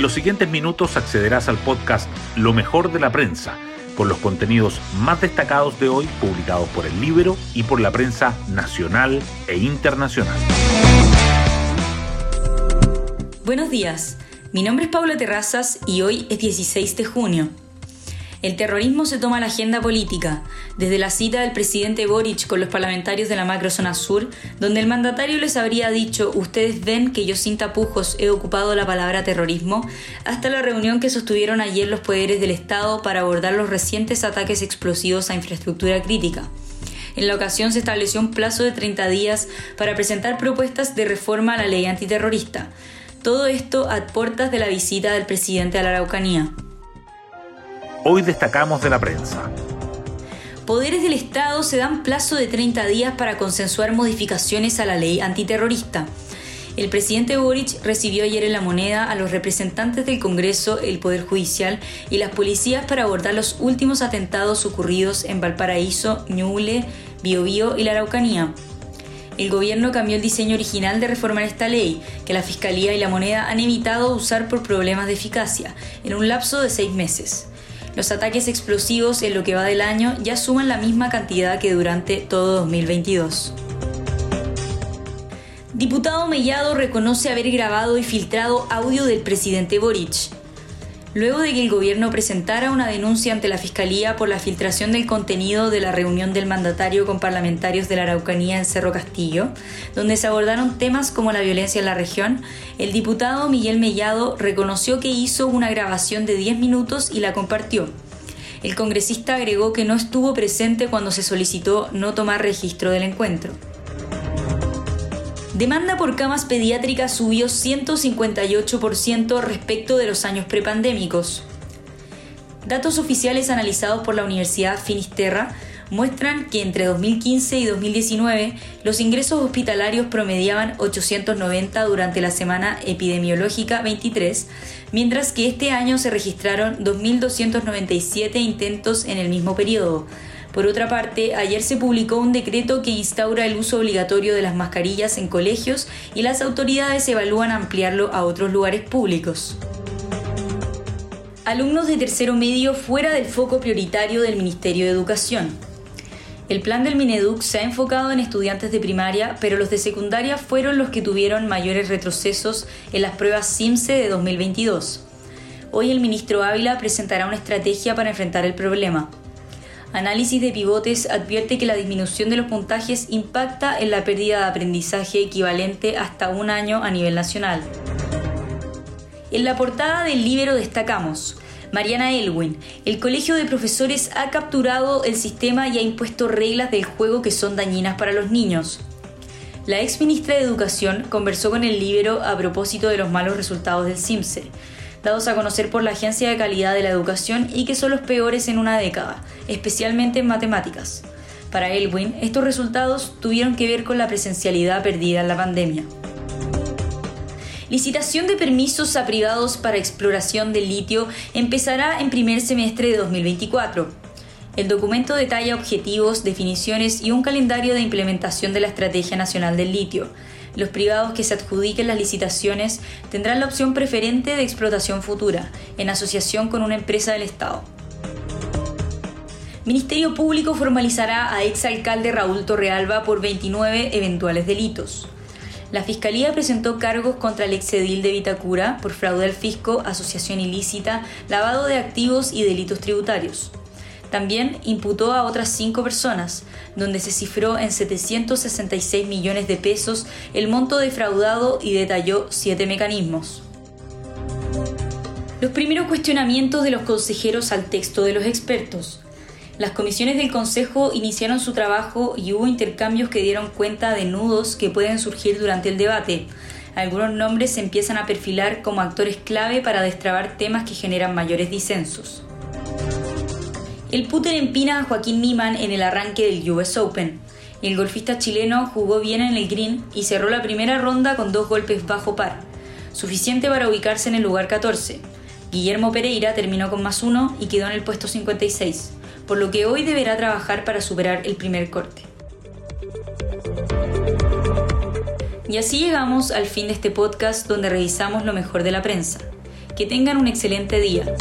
En los siguientes minutos accederás al podcast Lo mejor de la prensa, con los contenidos más destacados de hoy publicados por el libro y por la prensa nacional e internacional. Buenos días, mi nombre es Paula Terrazas y hoy es 16 de junio. El terrorismo se toma la agenda política, desde la cita del presidente Boric con los parlamentarios de la macrozona sur, donde el mandatario les habría dicho, ustedes ven que yo sin tapujos he ocupado la palabra terrorismo, hasta la reunión que sostuvieron ayer los poderes del Estado para abordar los recientes ataques explosivos a infraestructura crítica. En la ocasión se estableció un plazo de 30 días para presentar propuestas de reforma a la ley antiterrorista. Todo esto a puertas de la visita del presidente a la Araucanía. Hoy destacamos de la prensa. Poderes del Estado se dan plazo de 30 días para consensuar modificaciones a la ley antiterrorista. El presidente Boric recibió ayer en la moneda a los representantes del Congreso, el Poder Judicial y las policías para abordar los últimos atentados ocurridos en Valparaíso, Ñuble, Biobío y la Araucanía. El gobierno cambió el diseño original de reformar esta ley, que la Fiscalía y la moneda han evitado usar por problemas de eficacia, en un lapso de seis meses. Los ataques explosivos en lo que va del año ya suman la misma cantidad que durante todo 2022. Diputado Mellado reconoce haber grabado y filtrado audio del presidente Boric. Luego de que el gobierno presentara una denuncia ante la Fiscalía por la filtración del contenido de la reunión del mandatario con parlamentarios de la Araucanía en Cerro Castillo, donde se abordaron temas como la violencia en la región, el diputado Miguel Mellado reconoció que hizo una grabación de 10 minutos y la compartió. El congresista agregó que no estuvo presente cuando se solicitó no tomar registro del encuentro. Demanda por camas pediátricas subió 158% respecto de los años prepandémicos. Datos oficiales analizados por la Universidad Finisterra muestran que entre 2015 y 2019 los ingresos hospitalarios promediaban 890 durante la semana epidemiológica 23, mientras que este año se registraron 2.297 intentos en el mismo periodo, por otra parte, ayer se publicó un decreto que instaura el uso obligatorio de las mascarillas en colegios y las autoridades evalúan ampliarlo a otros lugares públicos. Alumnos de tercero medio fuera del foco prioritario del Ministerio de Educación. El plan del Mineduc se ha enfocado en estudiantes de primaria, pero los de secundaria fueron los que tuvieron mayores retrocesos en las pruebas CIMSE de 2022. Hoy el ministro Ávila presentará una estrategia para enfrentar el problema. Análisis de pivotes advierte que la disminución de los puntajes impacta en la pérdida de aprendizaje equivalente hasta un año a nivel nacional. En la portada del libro destacamos Mariana Elwin, el Colegio de Profesores ha capturado el sistema y ha impuesto reglas del juego que son dañinas para los niños. La ex ministra de Educación conversó con el libro a propósito de los malos resultados del CIMSE dados a conocer por la Agencia de Calidad de la Educación y que son los peores en una década, especialmente en matemáticas. Para Elwin, estos resultados tuvieron que ver con la presencialidad perdida en la pandemia. Licitación de permisos a privados para exploración del litio empezará en primer semestre de 2024. El documento detalla objetivos, definiciones y un calendario de implementación de la Estrategia Nacional del Litio, los privados que se adjudiquen las licitaciones tendrán la opción preferente de explotación futura, en asociación con una empresa del Estado. Ministerio Público formalizará a exalcalde Raúl Torrealba por 29 eventuales delitos. La Fiscalía presentó cargos contra el exedil de Vitacura por fraude al fisco, asociación ilícita, lavado de activos y delitos tributarios. También imputó a otras cinco personas, donde se cifró en 766 millones de pesos el monto defraudado y detalló siete mecanismos. Los primeros cuestionamientos de los consejeros al texto de los expertos. Las comisiones del Consejo iniciaron su trabajo y hubo intercambios que dieron cuenta de nudos que pueden surgir durante el debate. Algunos nombres se empiezan a perfilar como actores clave para destrabar temas que generan mayores disensos. El puter empina a Joaquín Niman en el arranque del US Open. El golfista chileno jugó bien en el green y cerró la primera ronda con dos golpes bajo par, suficiente para ubicarse en el lugar 14. Guillermo Pereira terminó con más uno y quedó en el puesto 56, por lo que hoy deberá trabajar para superar el primer corte. Y así llegamos al fin de este podcast donde revisamos lo mejor de la prensa. Que tengan un excelente día.